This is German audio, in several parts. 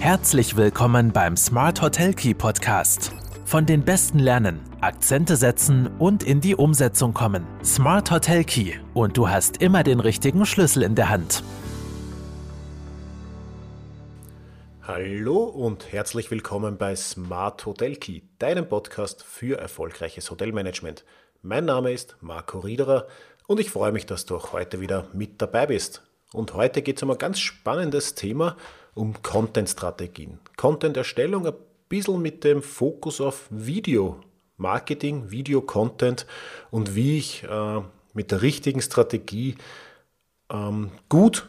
Herzlich willkommen beim Smart Hotel Key Podcast. Von den Besten lernen, Akzente setzen und in die Umsetzung kommen. Smart Hotel Key und du hast immer den richtigen Schlüssel in der Hand. Hallo und herzlich willkommen bei Smart Hotel Key, deinem Podcast für erfolgreiches Hotelmanagement. Mein Name ist Marco Riederer und ich freue mich, dass du auch heute wieder mit dabei bist. Und heute geht es um ein ganz spannendes Thema, um Content-Strategien. Content-Erstellung ein bisschen mit dem Fokus auf Video-Marketing, Video-Content und wie ich äh, mit der richtigen Strategie ähm, gut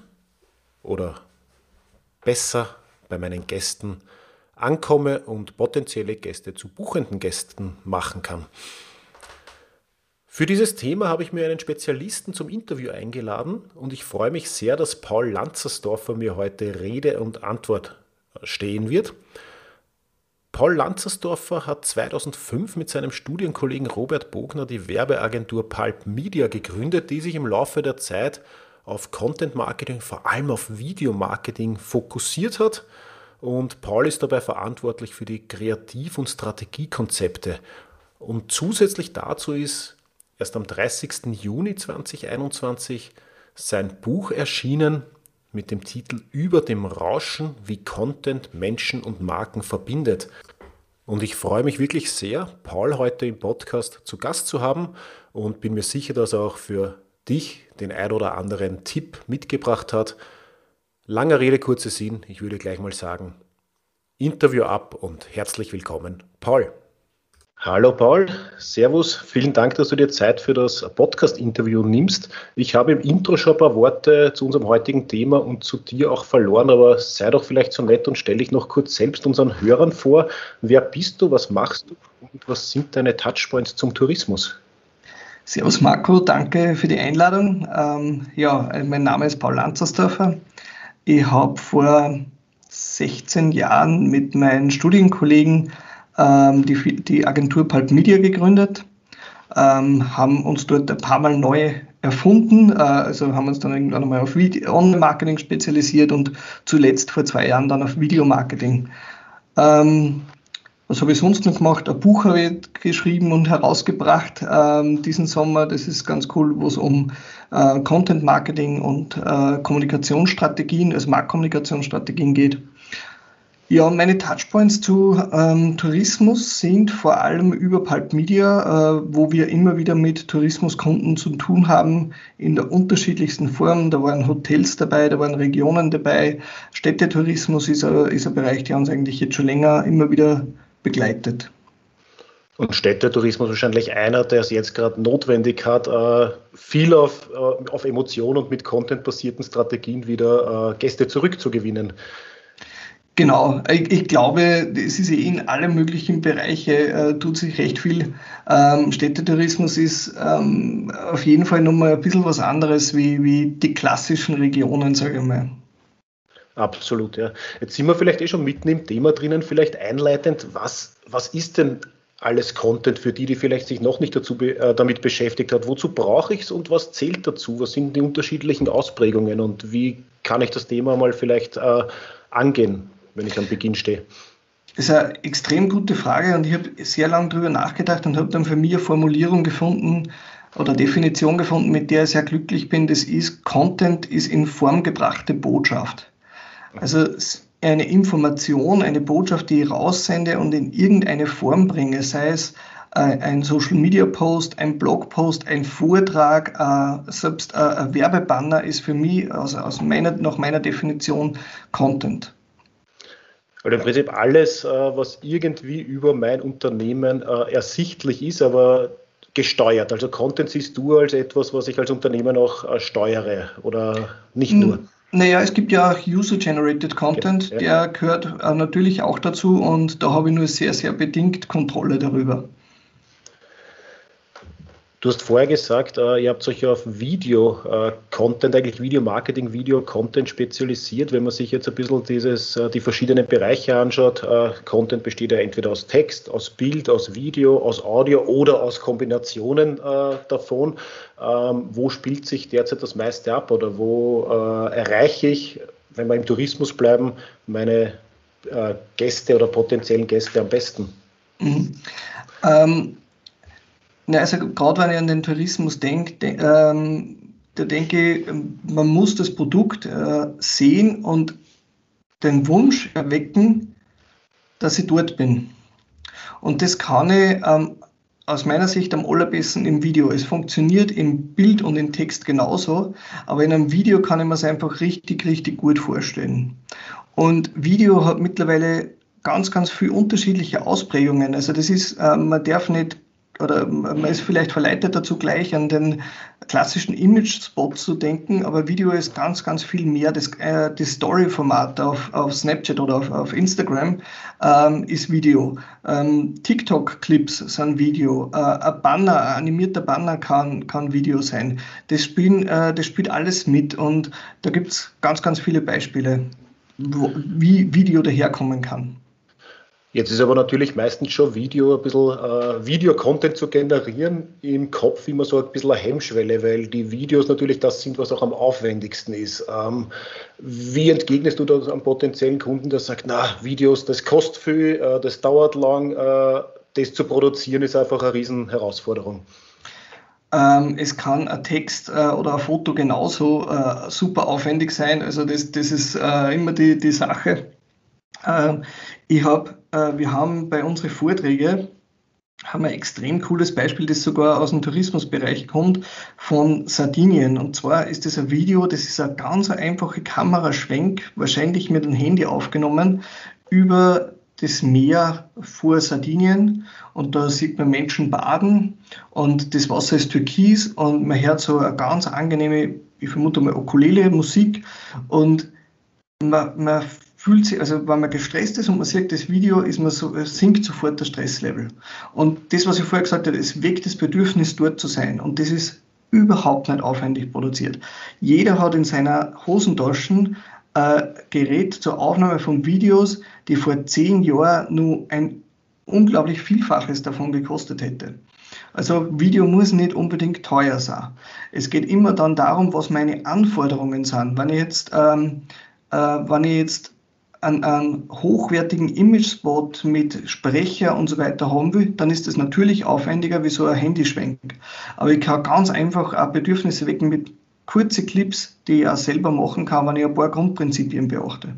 oder besser bei meinen Gästen ankomme und potenzielle Gäste zu buchenden Gästen machen kann. Für dieses Thema habe ich mir einen Spezialisten zum Interview eingeladen und ich freue mich sehr, dass Paul Lanzersdorfer mir heute Rede und Antwort stehen wird. Paul Lanzersdorfer hat 2005 mit seinem Studienkollegen Robert Bogner die Werbeagentur Pulp Media gegründet, die sich im Laufe der Zeit auf Content Marketing, vor allem auf Video Marketing fokussiert hat. Und Paul ist dabei verantwortlich für die Kreativ- und Strategiekonzepte. Und zusätzlich dazu ist erst am 30. Juni 2021 sein Buch erschienen mit dem Titel Über dem Rauschen, wie Content Menschen und Marken verbindet. Und ich freue mich wirklich sehr, Paul heute im Podcast zu Gast zu haben und bin mir sicher, dass er auch für dich den ein oder anderen Tipp mitgebracht hat. Langer Rede, kurzer Sinn, ich würde gleich mal sagen, Interview ab und herzlich willkommen, Paul. Hallo Paul, Servus, vielen Dank, dass du dir Zeit für das Podcast-Interview nimmst. Ich habe im Intro schon ein paar Worte zu unserem heutigen Thema und zu dir auch verloren, aber sei doch vielleicht so nett und stell dich noch kurz selbst unseren Hörern vor. Wer bist du, was machst du und was sind deine Touchpoints zum Tourismus? Servus Marco, danke für die Einladung. Ähm, ja, mein Name ist Paul Lanzersdorfer. Ich habe vor 16 Jahren mit meinen Studienkollegen ähm, die, die Agentur Pulp Media gegründet, ähm, haben uns dort ein paar Mal neu erfunden, äh, also haben uns dann irgendwann einmal auf Online-Marketing spezialisiert und zuletzt vor zwei Jahren dann auf Videomarketing. Ähm, was habe ich sonst noch gemacht? Ein Buch habe ich geschrieben und herausgebracht ähm, diesen Sommer. Das ist ganz cool, wo es um äh, Content Marketing und äh, Kommunikationsstrategien, also Marktkommunikationsstrategien geht. Ja, meine Touchpoints zu ähm, Tourismus sind vor allem über Pulp Media, äh, wo wir immer wieder mit Tourismuskunden zu tun haben, in der unterschiedlichsten Form. Da waren Hotels dabei, da waren Regionen dabei. Städtetourismus ist ein, ist ein Bereich, der uns eigentlich jetzt schon länger immer wieder begleitet. Und Städtetourismus wahrscheinlich einer, der es jetzt gerade notwendig hat, äh, viel auf, äh, auf Emotionen und mit contentbasierten Strategien wieder äh, Gäste zurückzugewinnen. Genau, ich, ich, glaube, es ist eh in allen möglichen Bereichen, äh, tut sich recht viel. Ähm, Städtetourismus ist ähm, auf jeden Fall nochmal ein bisschen was anderes wie, wie die klassischen Regionen, sage ich mal. Absolut, ja. Jetzt sind wir vielleicht eh schon mitten im Thema drinnen, vielleicht einleitend, was, was ist denn alles Content für die, die vielleicht sich noch nicht dazu, äh, damit beschäftigt hat? Wozu brauche ich es und was zählt dazu? Was sind die unterschiedlichen Ausprägungen und wie kann ich das Thema mal vielleicht äh, angehen? Wenn ich am Beginn stehe? Das ist eine extrem gute Frage und ich habe sehr lange darüber nachgedacht und habe dann für mich eine Formulierung gefunden oder Definition gefunden, mit der ich sehr glücklich bin. Das ist, Content ist in Form gebrachte Botschaft. Also eine Information, eine Botschaft, die ich raussende und in irgendeine Form bringe, sei es äh, ein Social Media Post, ein Blogpost, ein Vortrag, äh, selbst äh, ein Werbebanner ist für mich also aus meiner, nach meiner Definition Content. Also im Prinzip alles, äh, was irgendwie über mein Unternehmen äh, ersichtlich ist, aber gesteuert. Also Content siehst du als etwas, was ich als Unternehmen auch äh, steuere oder nicht nur? Naja, es gibt ja auch User-Generated Content, ja. der gehört natürlich auch dazu und da habe ich nur sehr, sehr bedingt Kontrolle darüber. Du hast vorher gesagt, äh, ihr habt euch auf Video-Content, äh, eigentlich Video-Marketing, Video-Content spezialisiert. Wenn man sich jetzt ein bisschen dieses, äh, die verschiedenen Bereiche anschaut, Content besteht ja entweder aus Text, aus Bild, aus Video, aus Audio oder aus Kombinationen davon. Ähm, wo spielt sich derzeit das meiste ab oder wo erreiche ich, wenn wir im Tourismus bleiben, meine Gäste oder potenziellen Gäste am besten? Mhm. Ähm, na, also gerade wenn ich an den Tourismus denke, de, ähm, da denke ich, man muss das Produkt äh, sehen und den Wunsch erwecken, dass ich dort bin. Und das kann ich ähm, aus meiner Sicht am allerbesten im Video. Es funktioniert im Bild und im Text genauso, aber in einem Video kann ich mir es einfach richtig, richtig gut vorstellen. Und Video hat mittlerweile ganz, ganz viele unterschiedliche Ausprägungen. Also das ist, äh, man darf nicht oder man ist vielleicht verleitet dazu gleich an den klassischen Image-Spot zu denken, aber Video ist ganz, ganz viel mehr. Das, äh, das Story-Format auf, auf Snapchat oder auf, auf Instagram ähm, ist Video. Ähm, TikTok-Clips sind Video. Äh, ein Banner, ein animierter Banner kann, kann Video sein. Das, spielen, äh, das spielt alles mit und da gibt es ganz, ganz viele Beispiele, wo, wie Video daherkommen kann. Jetzt ist aber natürlich meistens schon Video, ein bisschen äh, Videocontent zu generieren, im Kopf immer so ein bisschen eine Hemmschwelle, weil die Videos natürlich das sind, was auch am aufwendigsten ist. Ähm, wie entgegnest du das einem potenziellen Kunden, der sagt, na, Videos, das kostet viel, äh, das dauert lang, äh, das zu produzieren ist einfach eine Riesenherausforderung? Ähm, es kann ein Text äh, oder ein Foto genauso äh, super aufwendig sein. Also das, das ist äh, immer die, die Sache. Ähm, ich hab, äh, wir haben bei unseren Vorträgen haben ein extrem cooles Beispiel, das sogar aus dem Tourismusbereich kommt, von Sardinien. Und zwar ist das ein Video, das ist ein ganz einfacher Kameraschwenk, wahrscheinlich mit dem Handy aufgenommen, über das Meer vor Sardinien. Und da sieht man Menschen baden und das Wasser ist türkis und man hört so eine ganz angenehme, ich vermute mal, Ukulele-Musik und man, man fühlt sich, also wenn man gestresst ist und man sieht das Video, ist man so, sinkt sofort der Stresslevel. Und das, was ich vorher gesagt habe, es weckt das Bedürfnis, dort zu sein. Und das ist überhaupt nicht aufwendig produziert. Jeder hat in seiner Hosentaschen ein Gerät zur Aufnahme von Videos, die vor zehn Jahren nur ein unglaublich Vielfaches davon gekostet hätte. Also Video muss nicht unbedingt teuer sein. Es geht immer dann darum, was meine Anforderungen sind. Wenn ich jetzt, ähm, äh, wenn ich jetzt einen, hochwertigen Image-Spot mit Sprecher und so weiter haben will, dann ist das natürlich aufwendiger wie so ein Handyschwenk. Aber ich kann ganz einfach auch Bedürfnisse wecken mit kurzen Clips, die ich auch selber machen kann, wenn ich ein paar Grundprinzipien beachte.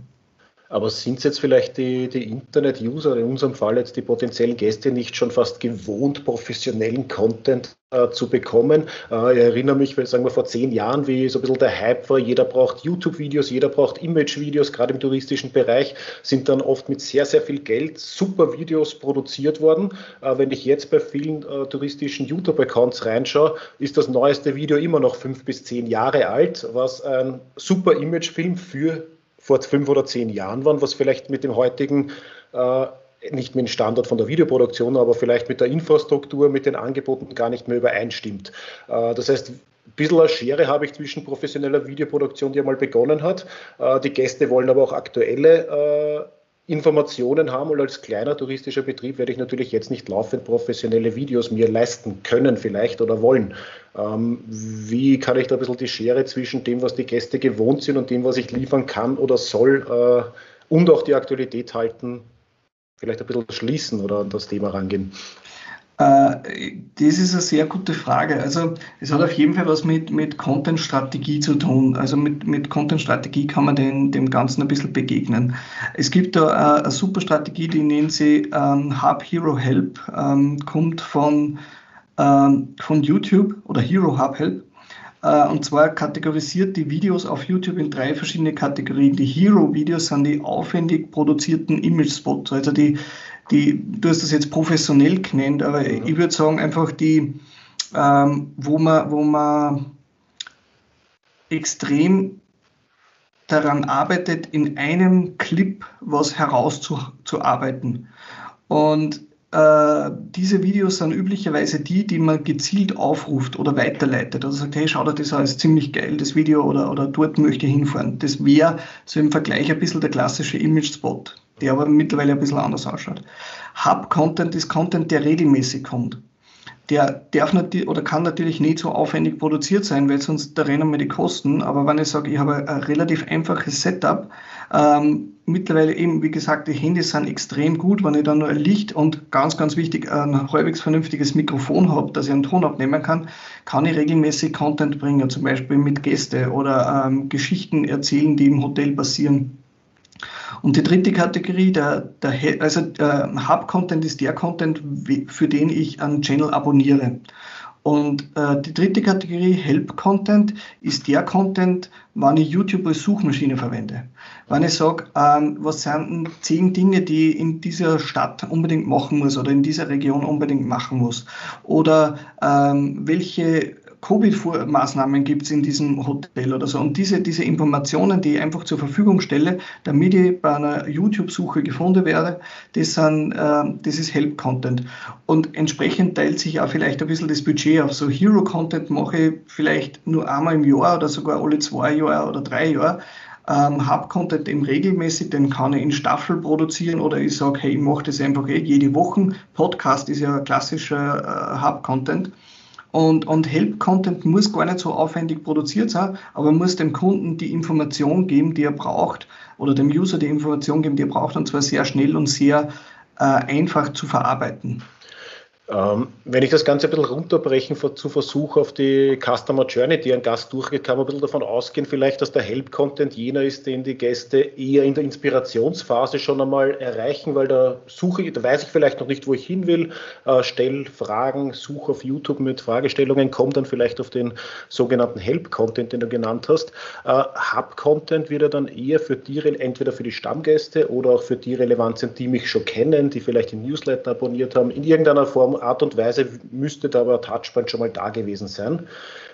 Aber sind es jetzt vielleicht die, die Internet-User, in unserem Fall jetzt die potenziellen Gäste, nicht schon fast gewohnt, professionellen Content äh, zu bekommen? Äh, ich erinnere mich, sagen wir vor zehn Jahren, wie so ein bisschen der Hype war, jeder braucht YouTube-Videos, jeder braucht Image-Videos, gerade im touristischen Bereich sind dann oft mit sehr, sehr viel Geld super Videos produziert worden. Äh, wenn ich jetzt bei vielen äh, touristischen YouTube-Accounts reinschaue, ist das neueste Video immer noch fünf bis zehn Jahre alt, was ein super Imagefilm für vor fünf oder zehn Jahren waren, was vielleicht mit dem heutigen äh, nicht mit dem Standard von der Videoproduktion, aber vielleicht mit der Infrastruktur, mit den Angeboten gar nicht mehr übereinstimmt. Äh, das heißt, ein bisschen eine Schere habe ich zwischen professioneller Videoproduktion, die einmal begonnen hat. Äh, die Gäste wollen aber auch aktuelle äh, Informationen haben und als kleiner touristischer Betrieb werde ich natürlich jetzt nicht laufend professionelle Videos mir leisten können vielleicht oder wollen. Ähm, wie kann ich da ein bisschen die Schere zwischen dem, was die Gäste gewohnt sind und dem, was ich liefern kann oder soll äh, und auch die Aktualität halten, vielleicht ein bisschen schließen oder an das Thema rangehen? Äh, das ist eine sehr gute Frage. Also es hat auf jeden Fall was mit, mit Content-Strategie zu tun. Also mit, mit Content-Strategie kann man den, dem Ganzen ein bisschen begegnen. Es gibt da eine, eine super Strategie, die nennen sie ähm, Hub Hero Help, ähm, kommt von, ähm, von YouTube oder Hero Hub Help. Äh, und zwar kategorisiert die Videos auf YouTube in drei verschiedene Kategorien. Die Hero-Videos sind die aufwendig produzierten Image-Spots, also die, die, du hast das jetzt professionell genannt, aber mhm. ich würde sagen einfach die, ähm, wo man, wo man extrem daran arbeitet, in einem Clip was herauszuarbeiten. Und äh, diese Videos sind üblicherweise die, die man gezielt aufruft oder weiterleitet. Also sagt, hey, schau dir das an, ist ziemlich geil, das Video, oder, oder dort möchte ich hinfahren. Das wäre so im Vergleich ein bisschen der klassische Image-Spot, der aber mittlerweile ein bisschen anders ausschaut. Hub-Content ist Content, der regelmäßig kommt. der darf natürlich oder kann natürlich nicht so aufwendig produziert sein, weil sonst da rennen mir die Kosten. Aber wenn ich sage, ich habe ein relativ einfaches Setup, ähm, mittlerweile eben, wie gesagt, die Handys sind extrem gut, wenn ich dann nur ein Licht und ganz, ganz wichtig, ein halbwegs vernünftiges Mikrofon habe, dass ich einen Ton abnehmen kann, kann ich regelmäßig Content bringen, zum Beispiel mit Gäste oder ähm, Geschichten erzählen, die im Hotel passieren. Und die dritte Kategorie, der, der also der Hub-Content ist der Content, für den ich einen Channel abonniere. Und äh, die dritte Kategorie, Help-Content, ist der Content, wann ich YouTube als Suchmaschine verwende. Wenn ich sage, ähm, was sind zehn Dinge, die ich in dieser Stadt unbedingt machen muss oder in dieser Region unbedingt machen muss. Oder ähm, welche Covid-Maßnahmen gibt es in diesem Hotel oder so. Und diese, diese Informationen, die ich einfach zur Verfügung stelle, damit ich bei einer YouTube-Suche gefunden werde, das, sind, äh, das ist Help-Content. Und entsprechend teilt sich auch vielleicht ein bisschen das Budget auf. So Hero-Content mache ich vielleicht nur einmal im Jahr oder sogar alle zwei Jahre oder drei Jahre. Ähm, Hub-Content eben regelmäßig, den kann ich in Staffel produzieren oder ich sage, hey, ich mache das einfach eh jede Woche. Podcast ist ja klassischer äh, Hub-Content. Und, und Help-Content muss gar nicht so aufwendig produziert sein, aber muss dem Kunden die Information geben, die er braucht, oder dem User die Information geben, die er braucht, und zwar sehr schnell und sehr äh, einfach zu verarbeiten. Ähm, wenn ich das Ganze ein bisschen runterbrechen zu versuche auf die Customer Journey, die ein Gast durchgeht, kann man ein bisschen davon ausgehen, vielleicht, dass der Help-Content jener ist, den die Gäste eher in der Inspirationsphase schon einmal erreichen, weil da suche ich, da weiß ich vielleicht noch nicht, wo ich hin will, äh, stelle Fragen, suche auf YouTube mit Fragestellungen, komme dann vielleicht auf den sogenannten Help-Content, den du genannt hast. Äh, Hub-Content wird er dann eher für die, entweder für die Stammgäste oder auch für die relevant sind, die mich schon kennen, die vielleicht den Newsletter abonniert haben, in irgendeiner Form Art und Weise müsste da aber Touchpoint schon mal da gewesen sein.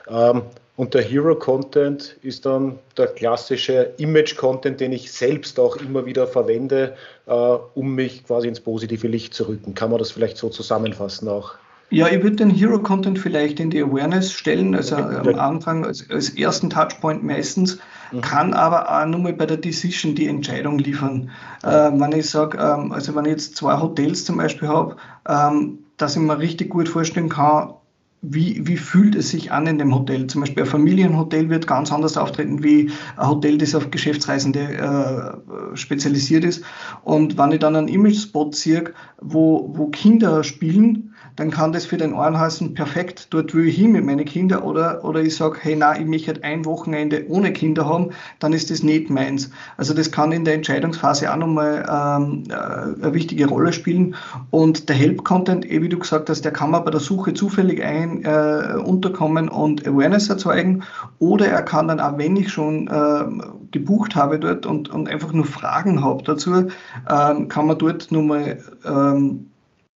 Ähm, und der Hero-Content ist dann der klassische Image-Content, den ich selbst auch immer wieder verwende, äh, um mich quasi ins positive Licht zu rücken. Kann man das vielleicht so zusammenfassen auch? Ja, ich würde den Hero-Content vielleicht in die Awareness stellen, also am Anfang als, als ersten Touchpoint meistens, mhm. kann aber auch nur mal bei der Decision die Entscheidung liefern. Äh, wenn ich sage, ähm, also wenn ich jetzt zwei Hotels zum Beispiel habe, ähm, dass ich mir richtig gut vorstellen kann, wie, wie fühlt es sich an in dem Hotel? Zum Beispiel ein Familienhotel wird ganz anders auftreten wie ein Hotel, das auf Geschäftsreisende äh, spezialisiert ist. Und wenn ich dann einen Image-Spot sehe, wo, wo Kinder spielen, dann kann das für den einen heißen, perfekt, dort will ich hin mit meinen Kindern. Oder, oder ich sage, hey, na, ich möchte halt ein Wochenende ohne Kinder haben, dann ist das nicht meins. Also das kann in der Entscheidungsphase auch nochmal ähm, äh, eine wichtige Rolle spielen. Und der Help-Content, eh wie du gesagt hast, der kann man bei der Suche zufällig ein äh, unterkommen und Awareness erzeugen. Oder er kann dann auch, wenn ich schon äh, gebucht habe dort und, und einfach nur Fragen habe dazu, ähm, kann man dort nochmal ähm,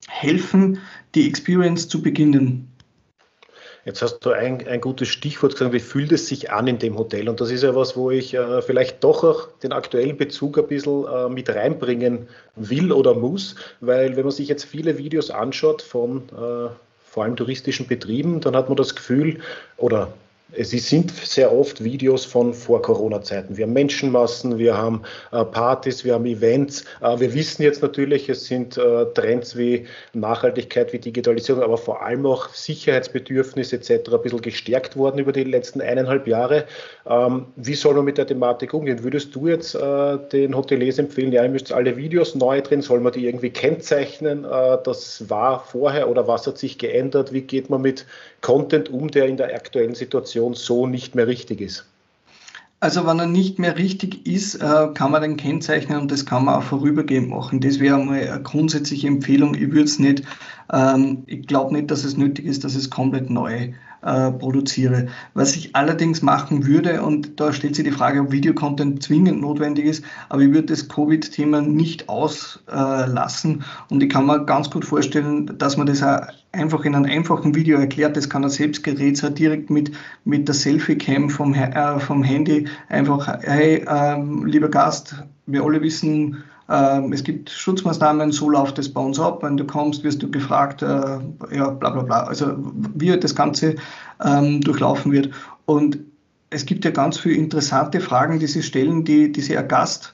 helfen, die Experience zu beginnen. Jetzt hast du ein, ein gutes Stichwort gesagt, wie fühlt es sich an in dem Hotel? Und das ist ja was, wo ich äh, vielleicht doch auch den aktuellen Bezug ein bisschen äh, mit reinbringen will oder muss, weil wenn man sich jetzt viele Videos anschaut von äh, vor allem touristischen Betrieben, dann hat man das Gefühl, oder es sind sehr oft Videos von Vor-Corona-Zeiten. Wir haben Menschenmassen, wir haben äh, Partys, wir haben Events. Äh, wir wissen jetzt natürlich, es sind äh, Trends wie Nachhaltigkeit, wie Digitalisierung, aber vor allem auch Sicherheitsbedürfnisse etc. ein bisschen gestärkt worden über die letzten eineinhalb Jahre. Ähm, wie soll man mit der Thematik umgehen? Würdest du jetzt den Hoteliers empfehlen, ja, ihr müsst alle Videos neu drin, soll man die irgendwie kennzeichnen? Das war vorher oder was hat sich geändert? Wie geht man mit Content um, der in der aktuellen Situation so nicht mehr richtig ist? Also wenn er nicht mehr richtig ist, äh, kann man den kennzeichnen und das kann man auch vorübergehend machen. Das wäre mal eine grundsätzliche Empfehlung. Ich würde es nicht, ähm, ich glaube nicht, dass es nötig ist, dass es komplett neu äh, produziere. Was ich allerdings machen würde, und da stellt sich die Frage, ob Videocontent zwingend notwendig ist, aber ich würde das Covid-Thema nicht auslassen. Und ich kann mir ganz gut vorstellen, dass man das auch einfach in einem einfachen Video erklärt, das kann ein Selbstgerät sein, direkt mit, mit der Selfie-Cam vom, äh, vom Handy. Einfach, hey, ähm, lieber Gast, wir alle wissen, es gibt Schutzmaßnahmen, so läuft es bei uns ab. Wenn du kommst, wirst du gefragt, äh, ja, bla bla bla. Also wie das Ganze ähm, durchlaufen wird. Und es gibt ja ganz viele interessante Fragen, die sie stellen, die, die sich ein Gast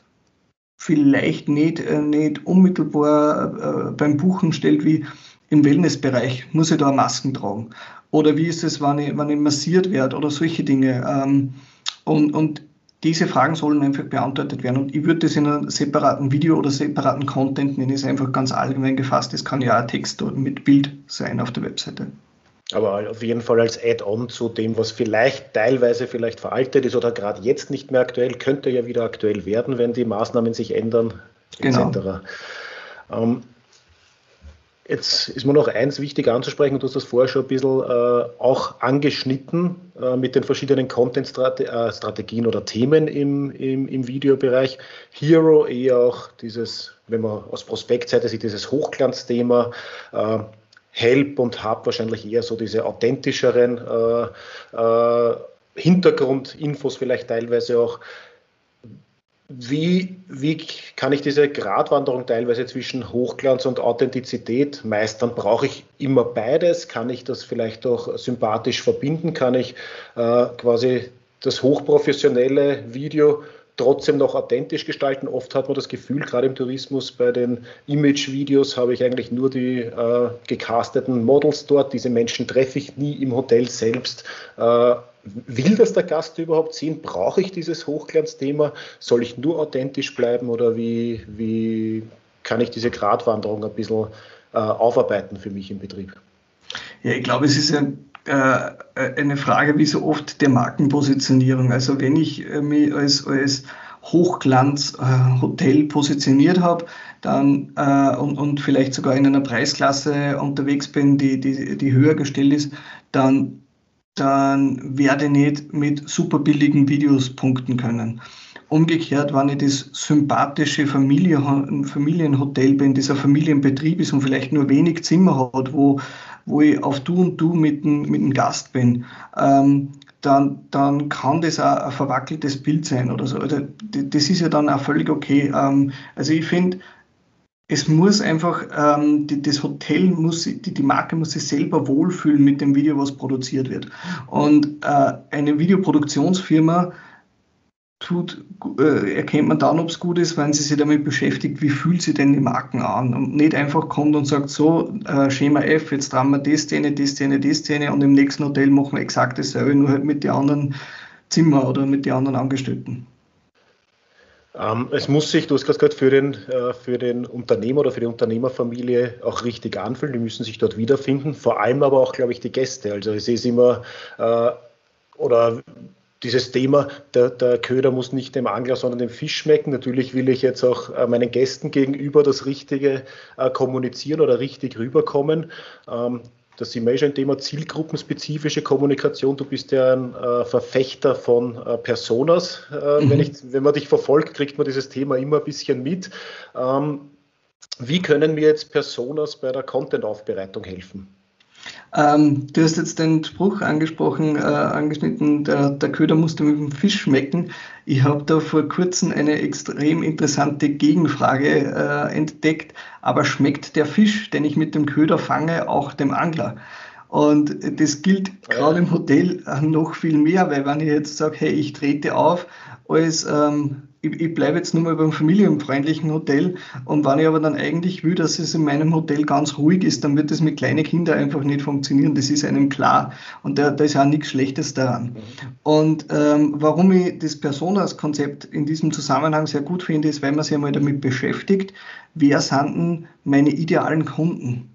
vielleicht nicht, äh, nicht unmittelbar äh, beim Buchen stellt, wie im Wellnessbereich, muss ich da Masken tragen? Oder wie ist es, wenn ich, wenn ich massiert werde oder solche Dinge? Ähm, und, und diese Fragen sollen einfach beantwortet werden. Und ich würde das in einem separaten Video oder separaten Content nennen, ist einfach ganz allgemein gefasst. Das kann ja auch Text mit Bild sein auf der Webseite. Aber auf jeden Fall als Add-on zu dem, was vielleicht teilweise vielleicht veraltet ist oder gerade jetzt nicht mehr aktuell, könnte ja wieder aktuell werden, wenn die Maßnahmen sich ändern, etc. Genau. Ähm, Jetzt ist mir noch eins wichtig anzusprechen, du hast das vorher schon ein bisschen äh, auch angeschnitten äh, mit den verschiedenen Content-Strategien äh, oder Themen im, im, im Videobereich. Hero eher auch dieses, wenn man aus Prospektseite sieht, dieses Hochglanzthema. Äh, Help und Hub wahrscheinlich eher so diese authentischeren äh, äh, Hintergrundinfos vielleicht teilweise auch. Wie, wie kann ich diese Gratwanderung teilweise zwischen Hochglanz und Authentizität meistern? Brauche ich immer beides? Kann ich das vielleicht auch sympathisch verbinden? Kann ich äh, quasi das hochprofessionelle Video trotzdem noch authentisch gestalten? Oft hat man das Gefühl, gerade im Tourismus, bei den Image-Videos habe ich eigentlich nur die äh, gecasteten Models dort. Diese Menschen treffe ich nie im Hotel selbst. Äh, will das der Gast überhaupt sehen? Brauche ich dieses Hochglanzthema? Soll ich nur authentisch bleiben oder wie, wie kann ich diese Gratwanderung ein bisschen äh, aufarbeiten für mich im Betrieb? Ja, ich glaube, es ist ja äh, eine Frage wie so oft der Markenpositionierung. Also wenn ich äh, mich als, als Hochglanz-Hotel positioniert habe, dann äh, und, und vielleicht sogar in einer Preisklasse unterwegs bin, die, die, die höher gestellt ist, dann dann werde ich nicht mit super billigen Videos punkten können. Umgekehrt, wenn ich das sympathische Familie, Familienhotel bin, dieser Familienbetrieb ist und vielleicht nur wenig Zimmer hat, wo, wo ich auf Du und Du mit dem, mit dem Gast bin, ähm, dann, dann kann das auch ein verwackeltes Bild sein oder so. Also, das ist ja dann auch völlig okay. Ähm, also ich finde, es muss einfach, ähm, die, das Hotel muss, die, die Marke muss sich selber wohlfühlen mit dem Video, was produziert wird. Und äh, eine Videoproduktionsfirma tut, äh, erkennt man dann, ob es gut ist, wenn sie sich damit beschäftigt, wie fühlt sie denn die Marken an und nicht einfach kommt und sagt, so, äh, Schema F, jetzt dran wir die Szene, die Szene, die Szene und im nächsten Hotel machen wir exakt dasselbe, nur halt mit den anderen Zimmer oder mit den anderen Angestellten. Ähm, es muss sich, du hast gerade gesagt, für den, äh, für den Unternehmer oder für die Unternehmerfamilie auch richtig anfühlen. Die müssen sich dort wiederfinden. Vor allem aber auch, glaube ich, die Gäste. Also es immer, äh, oder dieses Thema, der, der, Köder muss nicht dem Angler, sondern dem Fisch schmecken. Natürlich will ich jetzt auch äh, meinen Gästen gegenüber das Richtige äh, kommunizieren oder richtig rüberkommen. Ähm, das sind wir schon ein Thema zielgruppenspezifische Kommunikation. Du bist ja ein äh, Verfechter von äh, Personas. Äh, mhm. wenn, ich, wenn man dich verfolgt, kriegt man dieses Thema immer ein bisschen mit. Ähm, wie können mir jetzt Personas bei der Content-Aufbereitung helfen? Ähm, du hast jetzt den Spruch angesprochen, äh, angeschnitten, der, der Köder musste mit dem Fisch schmecken. Ich habe da vor kurzem eine extrem interessante Gegenfrage äh, entdeckt. Aber schmeckt der Fisch, den ich mit dem Köder fange, auch dem Angler? Und das gilt gerade im Hotel noch viel mehr, weil wenn ich jetzt sage, hey, ich trete auf als ähm, ich, ich bleibe jetzt nur mal beim familienfreundlichen Hotel und wenn ich aber dann eigentlich will, dass es in meinem Hotel ganz ruhig ist, dann wird das mit kleinen Kindern einfach nicht funktionieren. Das ist einem klar. Und da, da ist auch nichts Schlechtes daran. Und ähm, warum ich das Personas-Konzept in diesem Zusammenhang sehr gut finde, ist, weil man sich einmal damit beschäftigt, wer sind denn meine idealen Kunden?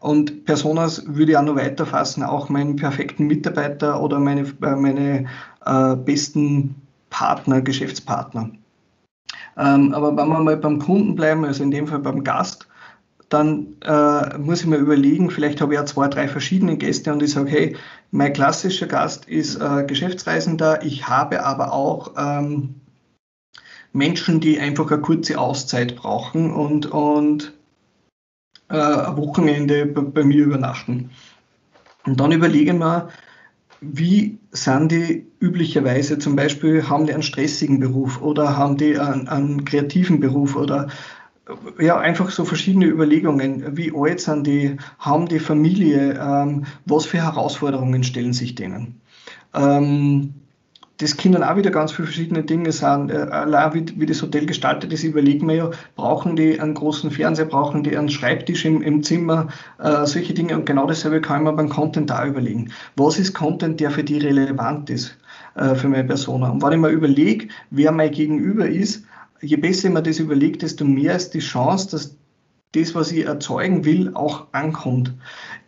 Und Personas würde ich auch noch weiter fassen, auch meinen perfekten Mitarbeiter oder meine, äh, meine äh, besten Partner, Geschäftspartner. Ähm, aber wenn wir mal beim Kunden bleiben, also in dem Fall beim Gast, dann äh, muss ich mir überlegen, vielleicht habe ich ja zwei, drei verschiedene Gäste und ich sage, hey, mein klassischer Gast ist äh, Geschäftsreisender, ich habe aber auch ähm, Menschen, die einfach eine kurze Auszeit brauchen und, und äh, ein Wochenende bei, bei mir übernachten. Und dann überlege ich mir, wie sind die üblicherweise zum Beispiel, haben die einen stressigen Beruf oder haben die einen, einen kreativen Beruf oder ja, einfach so verschiedene Überlegungen. Wie alt sind die? Haben die Familie? Ähm, was für Herausforderungen stellen sich denen? Ähm, das können auch wieder ganz viele verschiedene Dinge sein. Äh, allein wie, wie das Hotel gestaltet ist, überlegen wir ja, brauchen die einen großen Fernseher, brauchen die einen Schreibtisch im, im Zimmer, äh, solche Dinge. Und genau dasselbe kann man beim Content da überlegen. Was ist Content, der für die relevant ist, äh, für meine Persona? Und wenn ich mir überlege, wer mein Gegenüber ist, je besser man das überlegt, desto mehr ist die Chance, dass das, was ich erzeugen will, auch ankommt.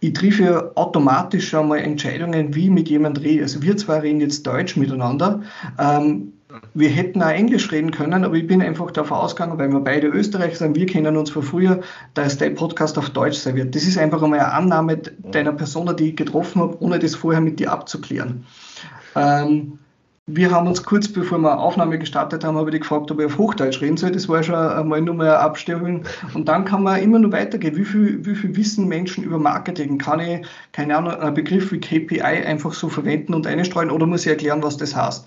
Ich treffe ja automatisch schon mal Entscheidungen, wie ich mit jemandem rede. Also wir zwei reden jetzt Deutsch miteinander. Ähm, wir hätten auch Englisch reden können, aber ich bin einfach davon ausgegangen, weil wir beide Österreicher sind, wir kennen uns von früher, dass der Podcast auf Deutsch sein wird. Das ist einfach einmal eine Annahme deiner Person, die ich getroffen habe, ohne das vorher mit dir abzuklären. Ähm, wir haben uns kurz bevor wir Aufnahme gestartet haben, habe ich gefragt, ob ich auf Hochdeutsch reden soll. Das war schon einmal nur mal eine Abstimmung. Und dann kann man immer nur weitergehen. Wie viel, wie viel wissen Menschen über Marketing? Kann ich, keine Ahnung, einen Begriff wie KPI einfach so verwenden und einstreuen oder muss ich erklären, was das heißt?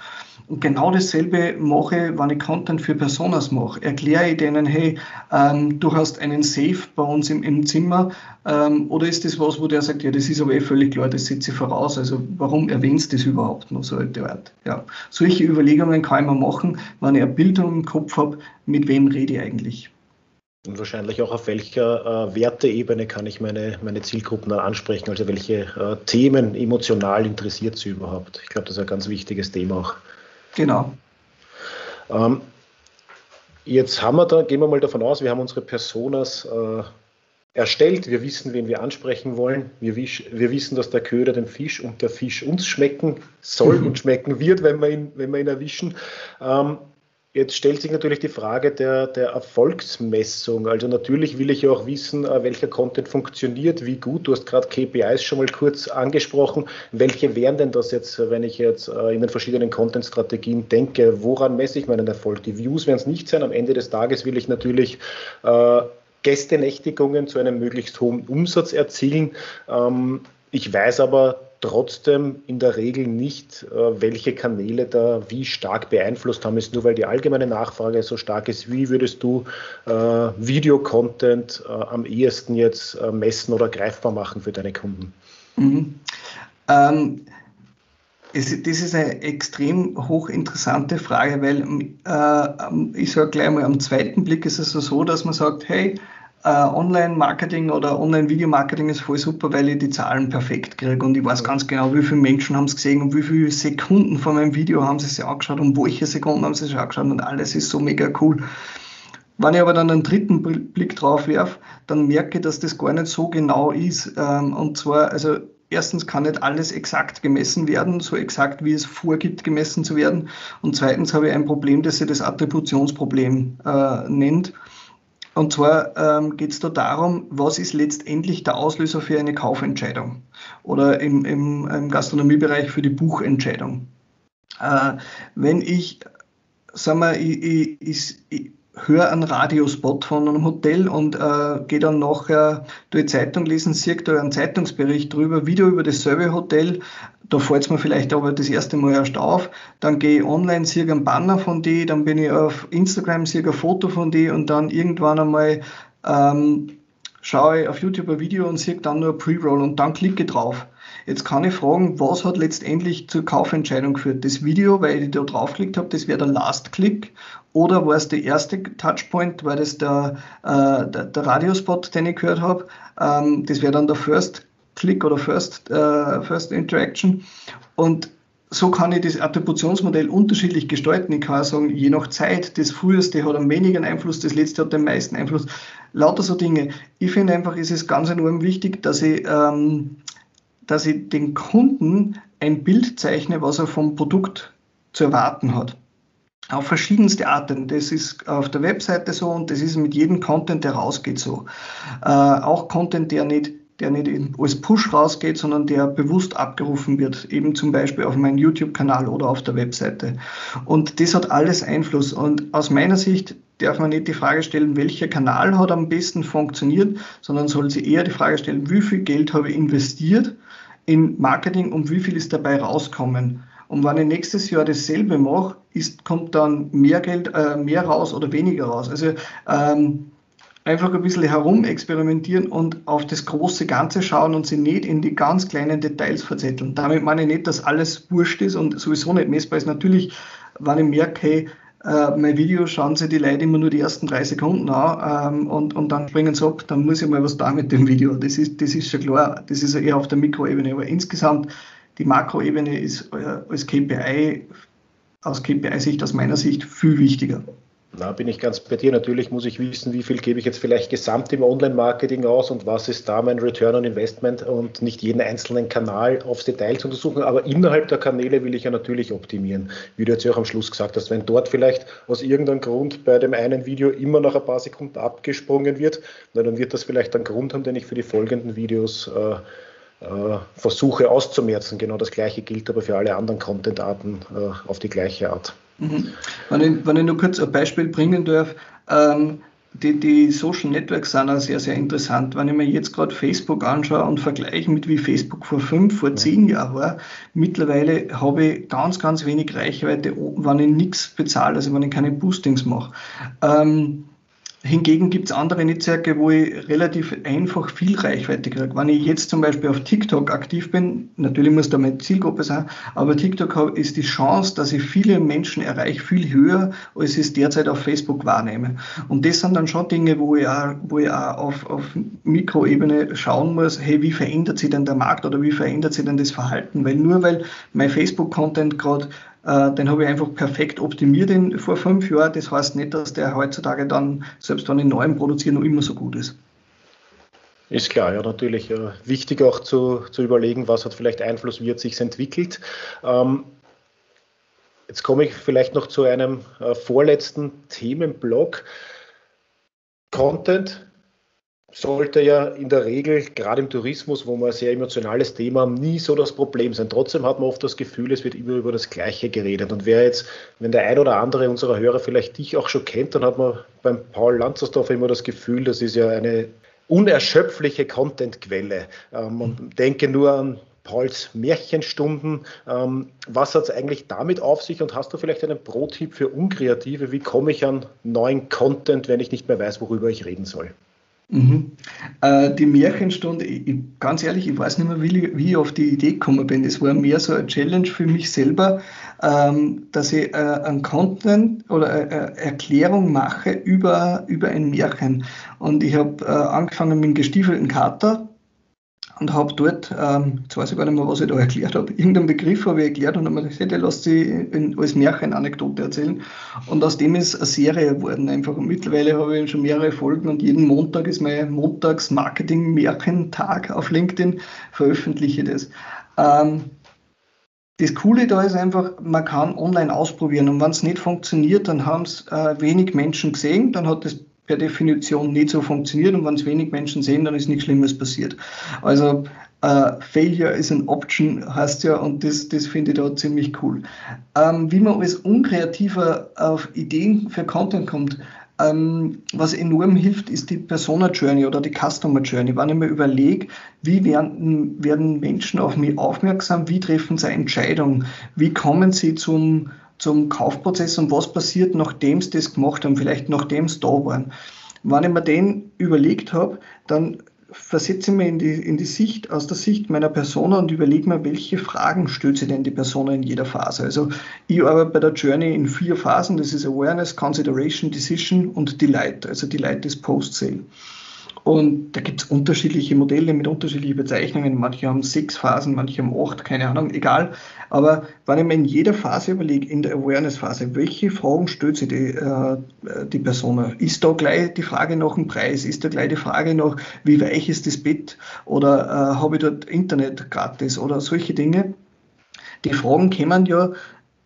Und genau dasselbe mache wenn ich Content für Personas mache. Erkläre ich denen, hey, ähm, du hast einen Safe bei uns im, im Zimmer, ähm, oder ist das was, wo der sagt, ja, das ist aber eh völlig klar, das setze ich voraus, also warum erwähnst du das überhaupt noch so Art? Ja. Solche Überlegungen kann man machen, wenn ich ein Bild im Kopf habe, mit wem rede ich eigentlich. Und wahrscheinlich auch auf welcher äh, Werteebene kann ich meine, meine Zielgruppen dann ansprechen, also welche äh, Themen emotional interessiert sie überhaupt. Ich glaube, das ist ein ganz wichtiges Thema auch. Genau. Ähm, jetzt haben wir da, gehen wir mal davon aus, wir haben unsere Personas äh, erstellt. Wir wissen, wen wir ansprechen wollen. Wir, wir, wissen, dass der Köder dem Fisch und der Fisch uns schmecken soll mhm. und schmecken wird, wenn wir ihn, wenn wir ihn erwischen. Ähm, Jetzt stellt sich natürlich die Frage der, der, Erfolgsmessung. Also natürlich will ich ja auch wissen, äh, welcher Content funktioniert, wie gut. Du hast gerade KPIs schon mal kurz angesprochen. Welche wären denn das jetzt, wenn ich jetzt äh, in den verschiedenen Content-Strategien denke? Woran messe ich meinen Erfolg? Die Views werden es nicht sein. Am Ende des Tages will ich natürlich äh, Gästenächtigungen zu einem möglichst hohen Umsatz erzielen. Ähm, ich weiß aber, trotzdem in der Regel nicht, äh, welche Kanäle da wie stark beeinflusst haben. Ist nur weil die allgemeine Nachfrage so stark ist. Wie würdest du äh, Videocontent äh, am ehesten jetzt äh, messen oder greifbar machen für deine Kunden? Mhm. Ähm, es, das ist eine extrem hochinteressante Frage, weil äh, ich sage gleich mal, am zweiten Blick ist es so, dass man sagt, hey, Online-Marketing oder Online-Video-Marketing ist voll super, weil ich die Zahlen perfekt kriege und ich weiß ganz genau, wie viele Menschen haben es gesehen und wie viele Sekunden von meinem Video haben sie sich angeschaut und welche Sekunden haben sie sich angeschaut und alles ist so mega cool. Wenn ich aber dann einen dritten Blick drauf werfe, dann merke ich, dass das gar nicht so genau ist. Ähm, und zwar, also erstens kann nicht alles exakt gemessen werden, so exakt wie es vorgibt, gemessen zu werden. Und zweitens habe ich ein Problem, das sich das Attributionsproblem äh, nennt. Und zwar ähm, geht es da darum, was ist letztendlich der Auslöser für eine Kaufentscheidung oder im, im, im Gastronomiebereich für die Buchentscheidung. Äh, wenn ich, sagen wir, ich, ich, ich, höre einen Radiospot von einem Hotel und äh, gehe dann nachher durch die Zeitung lesen, sehe da einen Zeitungsbericht drüber, wieder über dasselbe Hotel. Da fällt es mir vielleicht aber das erste Mal erst auf. Dann gehe ich online, sehe einen Banner von die, dann bin ich auf Instagram, sehe ein Foto von die und dann irgendwann einmal ähm, schaue ich auf YouTube ein Video und sehe dann nur Pre-Roll und dann klicke drauf. Jetzt kann ich fragen, was hat letztendlich zur Kaufentscheidung geführt? Das Video, weil ich da draufgeklickt habe, das wäre der Last-Click oder war es der erste Touchpoint, weil das der, äh, der, der, Radiospot, den ich gehört habe, ähm, das wäre dann der First Click oder First, äh, First Interaction. Und so kann ich das Attributionsmodell unterschiedlich gestalten. Ich kann sagen, je nach Zeit, das früheste hat am wenigen Einfluss, das letzte hat den meisten Einfluss. Lauter so Dinge. Ich finde einfach, ist es ganz enorm wichtig, dass ich, ähm, dass ich den Kunden ein Bild zeichne, was er vom Produkt zu erwarten hat auf verschiedenste Arten. Das ist auf der Webseite so und das ist mit jedem Content, der rausgeht, so. Äh, auch Content, der nicht, der nicht als Push rausgeht, sondern der bewusst abgerufen wird, eben zum Beispiel auf meinem YouTube-Kanal oder auf der Webseite. Und das hat alles Einfluss. Und aus meiner Sicht darf man nicht die Frage stellen, welcher Kanal hat am besten funktioniert, sondern soll sie eher die Frage stellen, wie viel Geld habe ich investiert in Marketing und wie viel ist dabei rauskommen. Und wenn ich nächstes Jahr dasselbe mache, ist, kommt dann mehr Geld, äh, mehr raus oder weniger raus. Also ähm, einfach ein bisschen herumexperimentieren und auf das große Ganze schauen und sich nicht in die ganz kleinen Details verzetteln. Damit meine ich nicht, dass alles wurscht ist und sowieso nicht messbar ist. Natürlich, wenn ich merke, hey, äh, mein Video schauen sich die Leute immer nur die ersten drei Sekunden an ähm, und, und dann springen sie ab, dann muss ich mal was da mit dem Video. Das ist, das ist schon klar. Das ist eher auf der Mikroebene. Aber insgesamt, die Makroebene ist äh, als KPI, aus KPI-Sicht, aus meiner Sicht, viel wichtiger. Na, bin ich ganz bei dir. Natürlich muss ich wissen, wie viel gebe ich jetzt vielleicht gesamt im Online-Marketing aus und was ist da mein Return on Investment und nicht jeden einzelnen Kanal aufs Detail zu untersuchen. Aber innerhalb der Kanäle will ich ja natürlich optimieren, wie du jetzt ja auch am Schluss gesagt hast. Wenn dort vielleicht aus irgendeinem Grund bei dem einen Video immer nach ein paar Sekunden abgesprungen wird, na, dann wird das vielleicht einen Grund haben, den ich für die folgenden Videos äh, äh, versuche auszumerzen. Genau das gleiche gilt aber für alle anderen Content-Arten äh, auf die gleiche Art. Mhm. Wenn, ich, wenn ich nur kurz ein Beispiel bringen darf, ähm, die, die, Social Networks sind auch sehr, sehr interessant. Wenn ich mir jetzt gerade Facebook anschaue und vergleiche mit wie Facebook vor fünf, vor zehn Jahren war, mittlerweile habe ich ganz, ganz wenig Reichweite, wenn ich nichts bezahle, also wenn ich keine Boostings mache. Ähm, Hingegen gibt es andere Netzwerke, wo ich relativ einfach viel Reichweite kriege. Wenn ich jetzt zum Beispiel auf TikTok aktiv bin, natürlich muss da meine Zielgruppe sein, aber TikTok ist die Chance, dass ich viele Menschen erreiche, viel höher, als ich es derzeit auf Facebook wahrnehme. Und das sind dann schon Dinge, wo ich auch, wo ich auch auf, auf Mikroebene schauen muss, hey, wie verändert sich denn der Markt oder wie verändert sich denn das Verhalten? Weil nur weil mein Facebook-Content gerade den habe ich einfach perfekt optimiert in, vor fünf Jahren. Das heißt nicht, dass der heutzutage dann, selbst wenn ich neuen produziere, noch immer so gut ist. Ist klar, ja, natürlich. Äh, wichtig auch zu, zu überlegen, was hat vielleicht Einfluss, wie hat sich entwickelt. Ähm, jetzt komme ich vielleicht noch zu einem äh, vorletzten Themenblock. Content sollte ja in der Regel, gerade im Tourismus, wo man ein sehr emotionales Thema haben, nie so das Problem sein. Trotzdem hat man oft das Gefühl, es wird immer über das Gleiche geredet. Und wer jetzt, wenn der ein oder andere unserer Hörer vielleicht dich auch schon kennt, dann hat man beim Paul Lanzersdorfer immer das Gefühl, das ist ja eine unerschöpfliche Contentquelle. Ähm, man denke nur an Pauls Märchenstunden. Ähm, was hat es eigentlich damit auf sich und hast du vielleicht einen Pro-Tipp für Unkreative? Wie komme ich an neuen Content, wenn ich nicht mehr weiß, worüber ich reden soll? Mhm. Äh, die Märchenstunde, ich, ganz ehrlich, ich weiß nicht mehr, wie, wie ich auf die Idee gekommen bin. Das war mehr so eine Challenge für mich selber, ähm, dass ich äh, einen Content oder eine Erklärung mache über, über ein Märchen. Und ich habe äh, angefangen mit dem gestiefelten Kater und habe dort, ähm, jetzt weiß ich gar nicht mehr, was ich da erklärt habe, irgendeinen Begriff habe ich erklärt und habe mir gesagt, der lässt sich in, als Märchenanekdote erzählen. Und aus dem ist eine Serie geworden einfach. Und mittlerweile habe ich schon mehrere Folgen und jeden Montag ist mein Montags-Marketing-Märchentag auf LinkedIn, veröffentliche das. Ähm, das Coole da ist einfach, man kann online ausprobieren und wenn es nicht funktioniert, dann haben es äh, wenig Menschen gesehen, dann hat das per Definition nicht so funktioniert und wenn es wenig Menschen sehen, dann ist nichts Schlimmes passiert. Also Uh, Failure is an Option heißt ja und das, das finde ich da ziemlich cool. Ähm, wie man als Unkreativer auf Ideen für Content kommt, ähm, was enorm hilft, ist die Persona Journey oder die Customer Journey. Wenn ich mir überlege, wie werden, werden Menschen auf mich aufmerksam, wie treffen sie Entscheidungen, wie kommen sie zum, zum Kaufprozess und was passiert, nachdem sie das gemacht haben, vielleicht nachdem sie da waren. Wenn ich mir den überlegt habe, dann versetze ich mich in die, in die Sicht, aus der Sicht meiner Person und überlege mir, welche Fragen stellt sich denn die Person in jeder Phase. Also ich arbeite bei der Journey in vier Phasen, das ist Awareness, Consideration, Decision und Delight. Also Delight ist Post-Sale. Und da gibt es unterschiedliche Modelle mit unterschiedlichen Bezeichnungen. Manche haben sechs Phasen, manche haben acht, keine Ahnung, egal. Aber wenn ich mir in jeder Phase überlege, in der Awareness-Phase, welche Fragen stellt sich die, äh, die Person? Ist da gleich die Frage nach dem Preis? Ist da gleich die Frage nach, wie weich ist das Bett? Oder äh, habe ich dort Internet gratis? Oder solche Dinge. Die Fragen kommen ja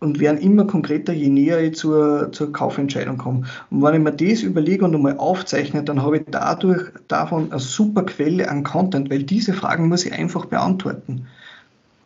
und werden immer konkreter, je näher ich zur, zur Kaufentscheidung komme. Und wenn ich mir das überlege und einmal aufzeichne, dann habe ich dadurch davon eine super Quelle an Content, weil diese Fragen muss ich einfach beantworten.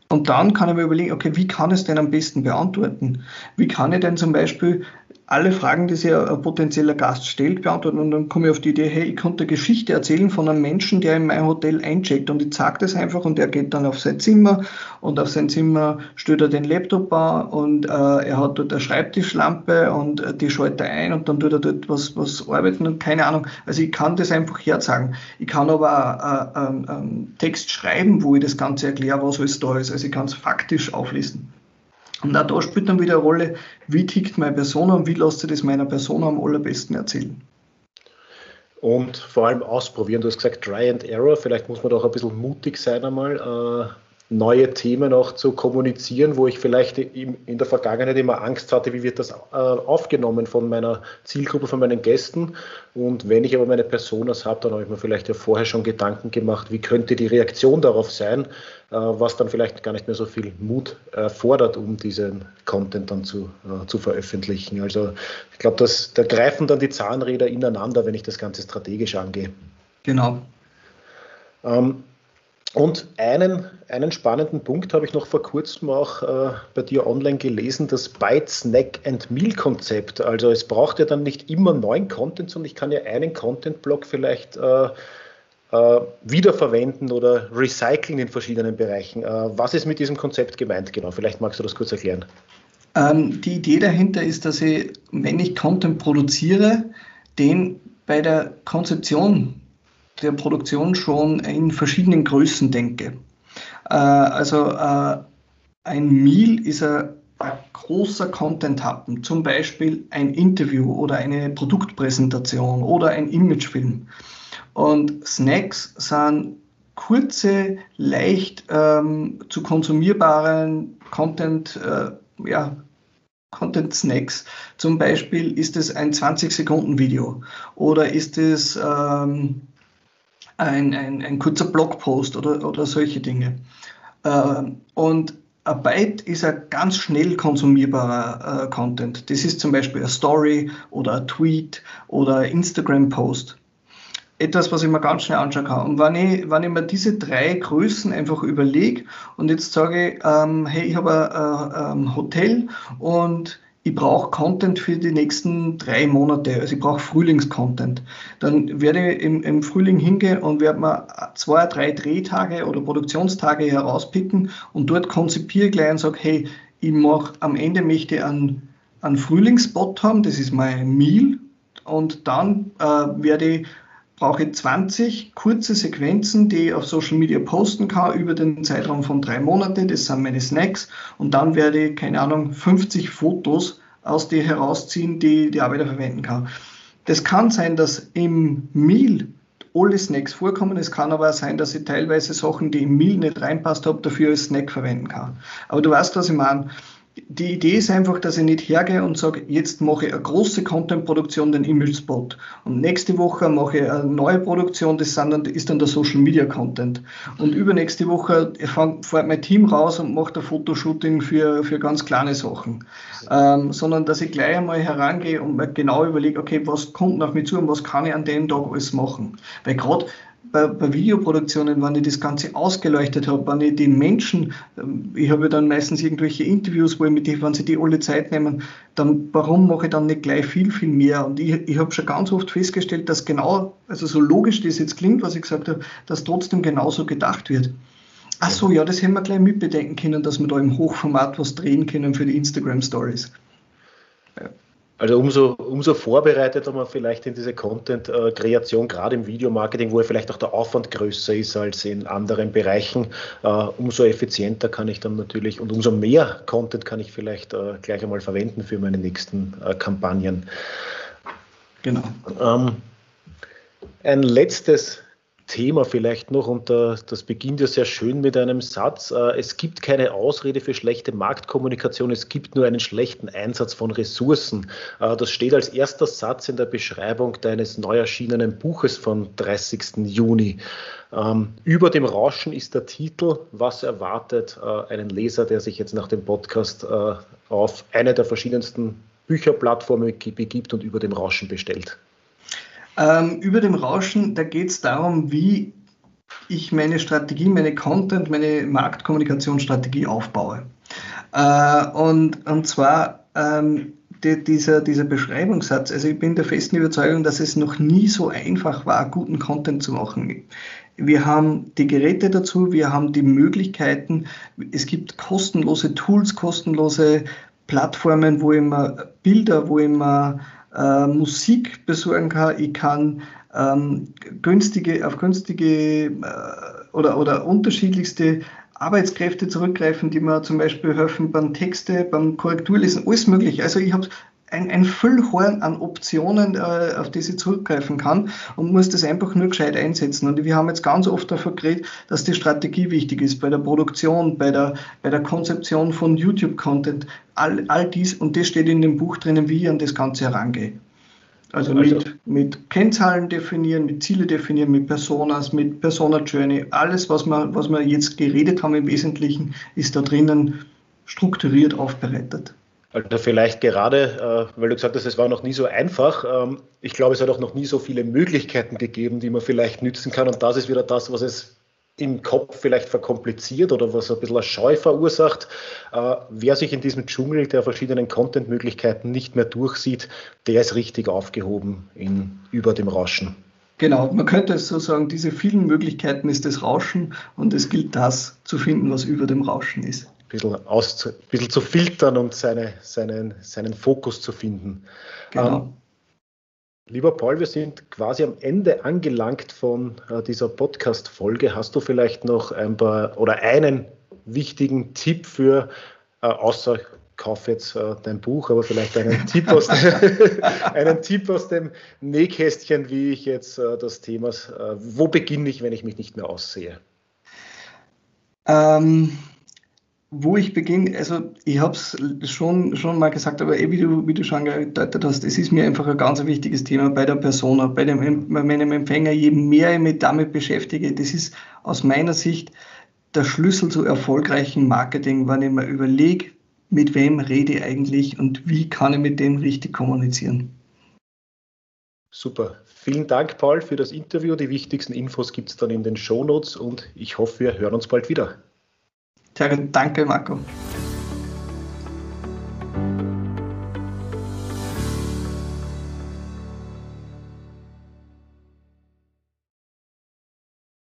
Und dann kann ich mir überlegen, okay, wie kann ich es denn am besten beantworten? Wie kann ich denn zum Beispiel alle Fragen, die sich ein potenzieller Gast stellt, beantworten. Und dann komme ich auf die Idee, hey, ich konnte Geschichte erzählen von einem Menschen, der in mein Hotel eincheckt. Und ich sage das einfach und er geht dann auf sein Zimmer und auf sein Zimmer stellt er den Laptop an und äh, er hat dort eine Schreibtischlampe und äh, die schaltet er ein und dann tut er dort was, was arbeiten und keine Ahnung. Also ich kann das einfach herzagen. Ich kann aber äh, einen ähm, Text schreiben, wo ich das Ganze erkläre, was alles da ist. Also ich kann es faktisch auflisten. Und auch da spielt dann wieder eine Rolle, wie tickt meine Persona und wie lässt sich das meiner Persona am allerbesten erzählen. Und vor allem ausprobieren. Du hast gesagt, Try and Error. Vielleicht muss man doch ein bisschen mutig sein einmal. Äh, neue Themen auch zu kommunizieren, wo ich vielleicht in der Vergangenheit immer Angst hatte, wie wird das äh, aufgenommen von meiner Zielgruppe, von meinen Gästen. Und wenn ich aber meine Personas habe, dann habe ich mir vielleicht ja vorher schon Gedanken gemacht, wie könnte die Reaktion darauf sein, äh, was dann vielleicht gar nicht mehr so viel Mut erfordert, um diesen Content dann zu, äh, zu veröffentlichen. Also ich glaube, da greifen dann die Zahnräder ineinander, wenn ich das Ganze strategisch angehe. Genau. Ähm, und einen, einen spannenden Punkt habe ich noch vor kurzem auch äh, bei dir online gelesen, das Bite, Snack and Meal Konzept. Also es braucht ja dann nicht immer neuen Content, sondern ich kann ja einen Content-Block vielleicht äh, äh, wiederverwenden oder recyceln in verschiedenen Bereichen. Äh, was ist mit diesem Konzept gemeint genau? Vielleicht magst du das kurz erklären. Ähm, die Idee dahinter ist, dass ich, wenn ich Content produziere, den bei der Konzeption der Produktion schon in verschiedenen Größen denke. Äh, also äh, ein Meal ist ein, ein großer Content-Happen, zum Beispiel ein Interview oder eine Produktpräsentation oder ein Imagefilm. Und Snacks sind kurze, leicht ähm, zu konsumierbaren Content, äh, ja, Content Snacks. Zum Beispiel ist es ein 20-Sekunden-Video oder ist es ähm, ein, ein, ein kurzer Blogpost oder, oder solche Dinge. Äh, und ein Byte ist ein ganz schnell konsumierbarer äh, Content. Das ist zum Beispiel eine Story oder ein Tweet oder ein Instagram-Post. Etwas, was ich mir ganz schnell anschauen kann. Und wenn ich, wenn ich mir diese drei Größen einfach überlege und jetzt sage, ähm, hey, ich habe ein, ein Hotel und ich brauche Content für die nächsten drei Monate, also ich brauche Frühlingscontent. Dann werde ich im, im Frühling hingehen und werde mir zwei, drei Drehtage oder Produktionstage herauspicken und dort konzipiere ich gleich und sage, hey, ich mache am Ende möchte ich einen, einen Frühlingsspot haben, das ist mein Meal und dann äh, werde ich brauche ich 20 kurze Sequenzen, die ich auf Social Media posten kann über den Zeitraum von drei Monaten. Das sind meine Snacks. Und dann werde ich, keine Ahnung, 50 Fotos aus dir herausziehen, die auch wieder verwenden kann. Das kann sein, dass im Meal alle Snacks vorkommen. Es kann aber auch sein, dass ich teilweise Sachen, die im Meal nicht reinpasst habe, dafür als Snack verwenden kann. Aber du weißt, was ich meine die Idee ist einfach, dass ich nicht hergehe und sage, jetzt mache ich eine große Content-Produktion, den Image-Spot. Und nächste Woche mache ich eine neue Produktion, das dann, ist dann der Social-Media-Content. Und übernächste Woche fährt mein Team raus und macht ein Fotoshooting für, für ganz kleine Sachen. Ähm, sondern, dass ich gleich einmal herangehe und mir genau überlege, okay, was kommt auf mich zu und was kann ich an dem Tag alles machen. Weil gerade bei, bei, Videoproduktionen, wenn ich das Ganze ausgeleuchtet habe, wenn ich die Menschen, ähm, ich habe ja dann meistens irgendwelche Interviews, wo ich mit die, wenn sie die alle Zeit nehmen, dann warum mache ich dann nicht gleich viel, viel mehr? Und ich, ich habe schon ganz oft festgestellt, dass genau, also so logisch das jetzt klingt, was ich gesagt habe, dass trotzdem genauso gedacht wird. Ach so, ja, das hätten wir gleich mitbedenken können, dass wir da im Hochformat was drehen können für die Instagram Stories. Ja. Also umso, umso vorbereiteter man vielleicht in diese Content-Kreation, gerade im Videomarketing, wo ja vielleicht auch der Aufwand größer ist als in anderen Bereichen, äh, umso effizienter kann ich dann natürlich und umso mehr Content kann ich vielleicht äh, gleich einmal verwenden für meine nächsten äh, Kampagnen. Genau. Ähm, ein letztes Thema vielleicht noch, und das beginnt ja sehr schön mit einem Satz, äh, es gibt keine Ausrede für schlechte Marktkommunikation, es gibt nur einen schlechten Einsatz von Ressourcen. Äh, das steht als erster Satz in der Beschreibung deines neu erschienenen Buches vom 30. Juni. Ähm, über dem Rauschen ist der Titel, was erwartet äh, einen Leser, der sich jetzt nach dem Podcast auf eine der verschiedensten Bücherplattformen begibt und über dem Rauschen bestellt. Ähm, über dem Rauschen, da geht es darum, wie ich meine Strategie, meine Content, meine Marktkommunikationsstrategie aufbaue. Äh, und, und zwar ähm, die, dieser, dieser Beschreibungssatz, also ich bin der festen Überzeugung, dass es noch nie so einfach war, guten Content zu machen. Wir haben die Geräte dazu, wir haben die Möglichkeiten, es gibt kostenlose Tools, kostenlose Plattformen, wo ich mir Bilder, wo ich mir äh, Musik besorgen kann, ich kann ähm, günstige, auf günstige äh, oder, oder unterschiedlichste Arbeitskräfte zurückgreifen, die mir zum Beispiel helfen beim Texte, beim Korrekturlesen, alles möglich. Also ich habe ein, ein Füllhorn an Optionen, äh, auf die ich zurückgreifen kann und muss das einfach nur gescheit einsetzen. Und wir haben jetzt ganz oft davon geredet, dass die Strategie wichtig ist bei der Produktion, bei der, bei der Konzeption von YouTube-Content, all, all dies und das steht in dem Buch drinnen, wie ich an das Ganze herangehe. Also, also mit, mit Kennzahlen definieren, mit Ziele definieren, mit Personas, mit Persona Journey, alles, was wir, was wir jetzt geredet haben im Wesentlichen, ist da drinnen strukturiert aufbereitet. Also vielleicht gerade, äh, weil du gesagt hast, es war noch nie so einfach. Ähm, ich glaube, es hat auch noch nie so viele Möglichkeiten gegeben, die man vielleicht nützen kann. Und das ist wieder das, was es im Kopf vielleicht verkompliziert oder was ein bisschen Scheu verursacht. Äh, wer sich in diesem Dschungel der verschiedenen Content-Möglichkeiten nicht mehr durchsieht, der ist richtig aufgehoben in, über dem Rauschen. Genau, man könnte es so sagen, diese vielen Möglichkeiten ist das Rauschen und es gilt das zu finden, was über dem Rauschen ist. Ein bisschen, aus, bisschen zu filtern und seine, seinen, seinen Fokus zu finden. Genau. Ähm, Lieber Paul, wir sind quasi am Ende angelangt von äh, dieser Podcast-Folge. Hast du vielleicht noch ein paar oder einen wichtigen Tipp für, äh, außer kauf jetzt äh, dein Buch, aber vielleicht einen Tipp aus, dem, einen Tipp aus dem Nähkästchen, wie ich jetzt äh, das Thema, äh, wo beginne ich, wenn ich mich nicht mehr aussehe? Ähm, wo ich beginne, also ich habe es schon, schon mal gesagt, aber eh, wie, du, wie du schon gedeutet hast, es ist mir einfach ein ganz wichtiges Thema bei der Persona, bei, dem, bei meinem Empfänger. Je mehr ich mich damit beschäftige, das ist aus meiner Sicht der Schlüssel zu erfolgreichem Marketing, wenn ich mir überlege, mit wem rede ich eigentlich und wie kann ich mit dem richtig kommunizieren. Super. Vielen Dank, Paul, für das Interview. Die wichtigsten Infos gibt es dann in den Shownotes und ich hoffe, wir hören uns bald wieder. Danke, Marco.